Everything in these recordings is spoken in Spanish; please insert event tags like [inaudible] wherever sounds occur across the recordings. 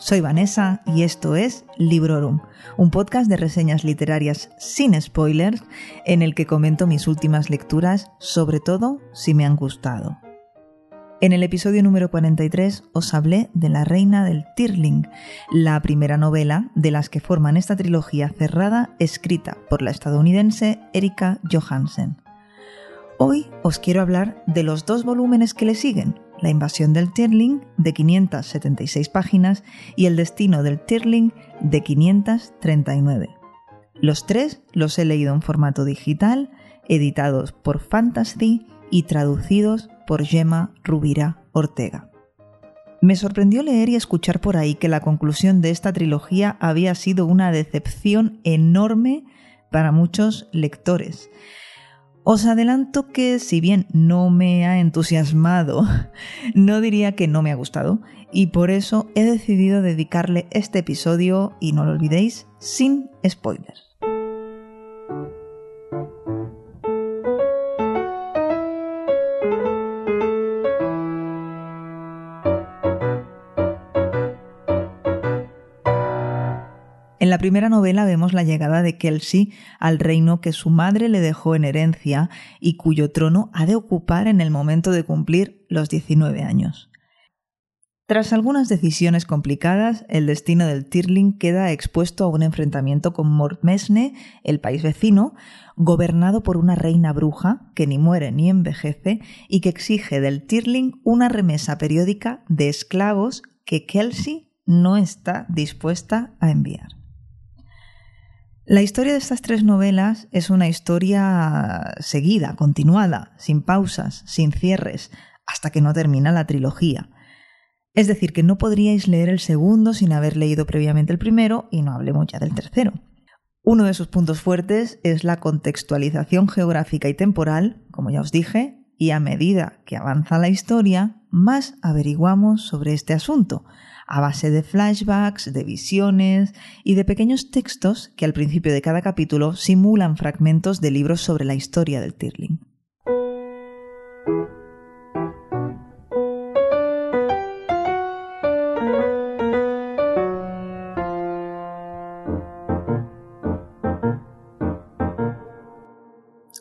Soy Vanessa y esto es Librorum, un podcast de reseñas literarias sin spoilers en el que comento mis últimas lecturas, sobre todo si me han gustado. En el episodio número 43 os hablé de La Reina del Tirling, la primera novela de las que forman esta trilogía cerrada escrita por la estadounidense Erika Johansen. Hoy os quiero hablar de los dos volúmenes que le siguen, La invasión del Tirling de 576 páginas y El destino del Tirling de 539. Los tres los he leído en formato digital, editados por Fantasy y traducidos por Gemma Rubira Ortega. Me sorprendió leer y escuchar por ahí que la conclusión de esta trilogía había sido una decepción enorme para muchos lectores. Os adelanto que si bien no me ha entusiasmado, [laughs] no diría que no me ha gustado, y por eso he decidido dedicarle este episodio, y no lo olvidéis, sin spoilers. En la primera novela vemos la llegada de Kelsey al reino que su madre le dejó en herencia y cuyo trono ha de ocupar en el momento de cumplir los 19 años. Tras algunas decisiones complicadas, el destino del Tirling queda expuesto a un enfrentamiento con Mortmesne, el país vecino, gobernado por una reina bruja que ni muere ni envejece y que exige del Tirling una remesa periódica de esclavos que Kelsey no está dispuesta a enviar. La historia de estas tres novelas es una historia seguida, continuada, sin pausas, sin cierres, hasta que no termina la trilogía. Es decir, que no podríais leer el segundo sin haber leído previamente el primero y no hablemos ya del tercero. Uno de sus puntos fuertes es la contextualización geográfica y temporal, como ya os dije, y a medida que avanza la historia, más averiguamos sobre este asunto, a base de flashbacks, de visiones y de pequeños textos que al principio de cada capítulo simulan fragmentos de libros sobre la historia del Tirling.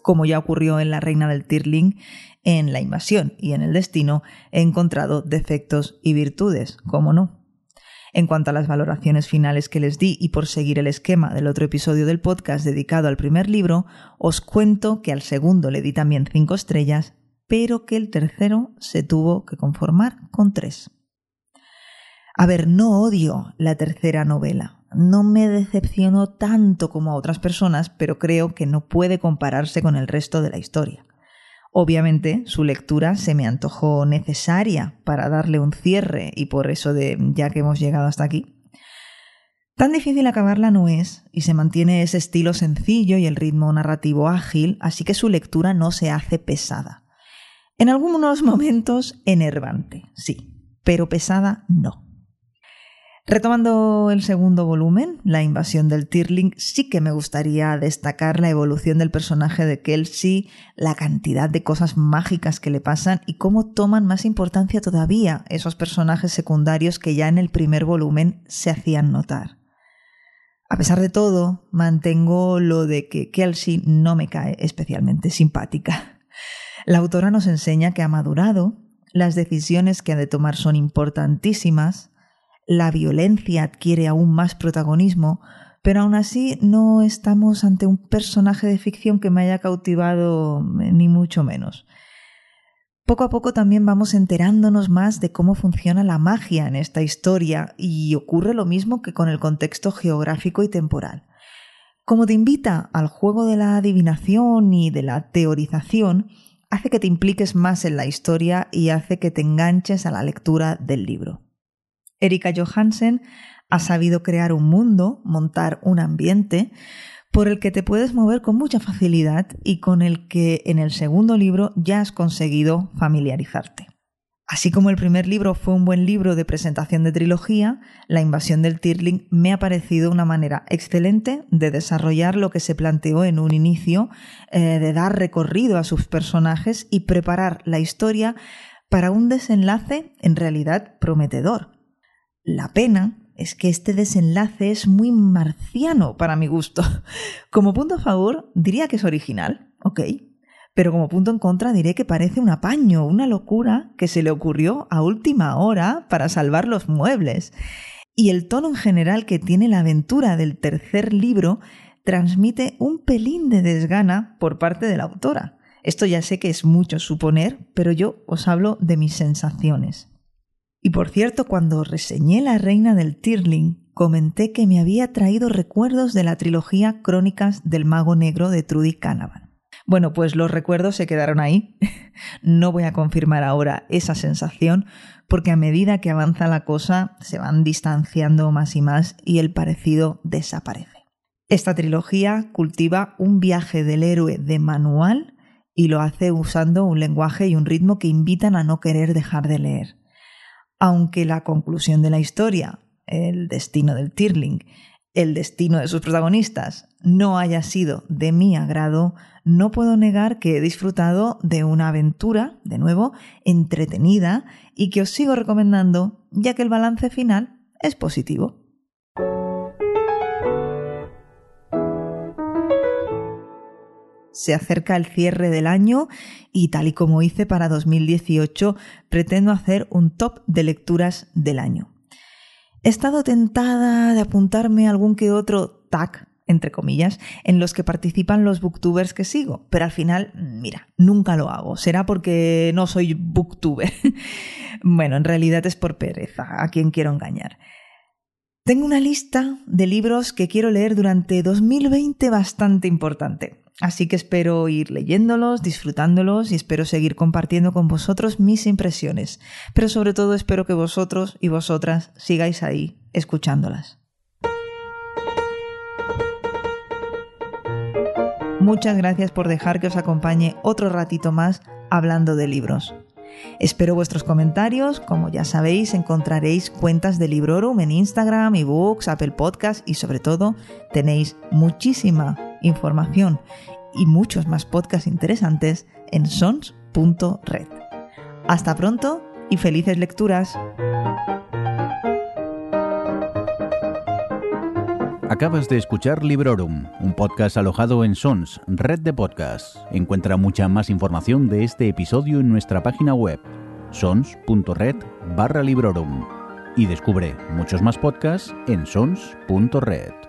Como ya ocurrió en La Reina del Tirling, en La Invasión y en El Destino he encontrado defectos y virtudes, ¿cómo no? En cuanto a las valoraciones finales que les di y por seguir el esquema del otro episodio del podcast dedicado al primer libro, os cuento que al segundo le di también cinco estrellas, pero que el tercero se tuvo que conformar con tres. A ver, no odio la tercera novela. No me decepcionó tanto como a otras personas, pero creo que no puede compararse con el resto de la historia. Obviamente su lectura se me antojó necesaria para darle un cierre y por eso de ya que hemos llegado hasta aquí. Tan difícil acabarla no es, y se mantiene ese estilo sencillo y el ritmo narrativo ágil, así que su lectura no se hace pesada. En algunos [laughs] momentos enervante, sí, pero pesada no. Retomando el segundo volumen, La invasión del Tirling, sí que me gustaría destacar la evolución del personaje de Kelsey, la cantidad de cosas mágicas que le pasan y cómo toman más importancia todavía esos personajes secundarios que ya en el primer volumen se hacían notar. A pesar de todo, mantengo lo de que Kelsey no me cae especialmente simpática. La autora nos enseña que ha madurado, las decisiones que ha de tomar son importantísimas, la violencia adquiere aún más protagonismo, pero aún así no estamos ante un personaje de ficción que me haya cautivado eh, ni mucho menos. Poco a poco también vamos enterándonos más de cómo funciona la magia en esta historia y ocurre lo mismo que con el contexto geográfico y temporal. Como te invita al juego de la adivinación y de la teorización, hace que te impliques más en la historia y hace que te enganches a la lectura del libro. Erika Johansen Ha sabido crear un mundo, montar un ambiente por el que te puedes mover con mucha facilidad y con el que en el segundo libro ya has conseguido familiarizarte. Así como el primer libro fue un buen libro de presentación de trilogía, La invasión del Tirling me ha parecido una manera excelente de desarrollar lo que se planteó en un inicio, eh, de dar recorrido a sus personajes y preparar la historia para un desenlace en realidad prometedor. La pena es que este desenlace es muy marciano para mi gusto. [laughs] Como punto a favor, diría que es original, ok, pero como punto en contra diré que parece un apaño, una locura que se le ocurrió a última hora para salvar los muebles. Y el tono en general que tiene la aventura del tercer libro transmite un pelín de desgana por parte de la autora. Esto ya sé que es mucho suponer, pero yo os hablo de mis sensaciones. Y por cierto, cuando reseñé La Reina del Tirling, comenté que me había traído recuerdos de la trilogía Crónicas del Mago Negro de Trudy Canavan. Bueno, pues los recuerdos se quedaron ahí. [laughs] no voy a confirmar ahora esa sensación, porque a medida que avanza la cosa se van distanciando más y más y el parecido desaparece. Esta trilogía cultiva un viaje del héroe de manual y lo hace usando un lenguaje y un ritmo que invitan a no querer dejar de leer. Aunque la conclusión de la historia, el destino del Tirling, el destino de sus protagonistas no haya sido de mi agrado, no puedo negar que he disfrutado de una aventura, de nuevo, entretenida y que os sigo recomendando, ya que el balance final es positivo. Se acerca el cierre del año y tal y como hice para 2018, pretendo hacer un top de lecturas del año. He estado tentada de apuntarme a algún que otro tag, entre comillas, en los que participan los booktubers que sigo, pero al final, mira, nunca lo hago. Será porque no soy booktuber. [laughs] bueno, en realidad es por pereza, a quien quiero engañar. Tengo una lista de libros que quiero leer durante 2020 bastante importante. Así que espero ir leyéndolos, disfrutándolos y espero seguir compartiendo con vosotros mis impresiones. Pero sobre todo espero que vosotros y vosotras sigáis ahí escuchándolas. Muchas gracias por dejar que os acompañe otro ratito más hablando de libros. Espero vuestros comentarios. Como ya sabéis, encontraréis cuentas de Librorum en Instagram, ebooks, Apple Podcasts y sobre todo tenéis muchísima información y muchos más podcasts interesantes en sons.red. Hasta pronto y felices lecturas. Acabas de escuchar Librorum, un podcast alojado en Sons, red de podcasts. Encuentra mucha más información de este episodio en nuestra página web, sons.red barra Librorum. Y descubre muchos más podcasts en sons.red.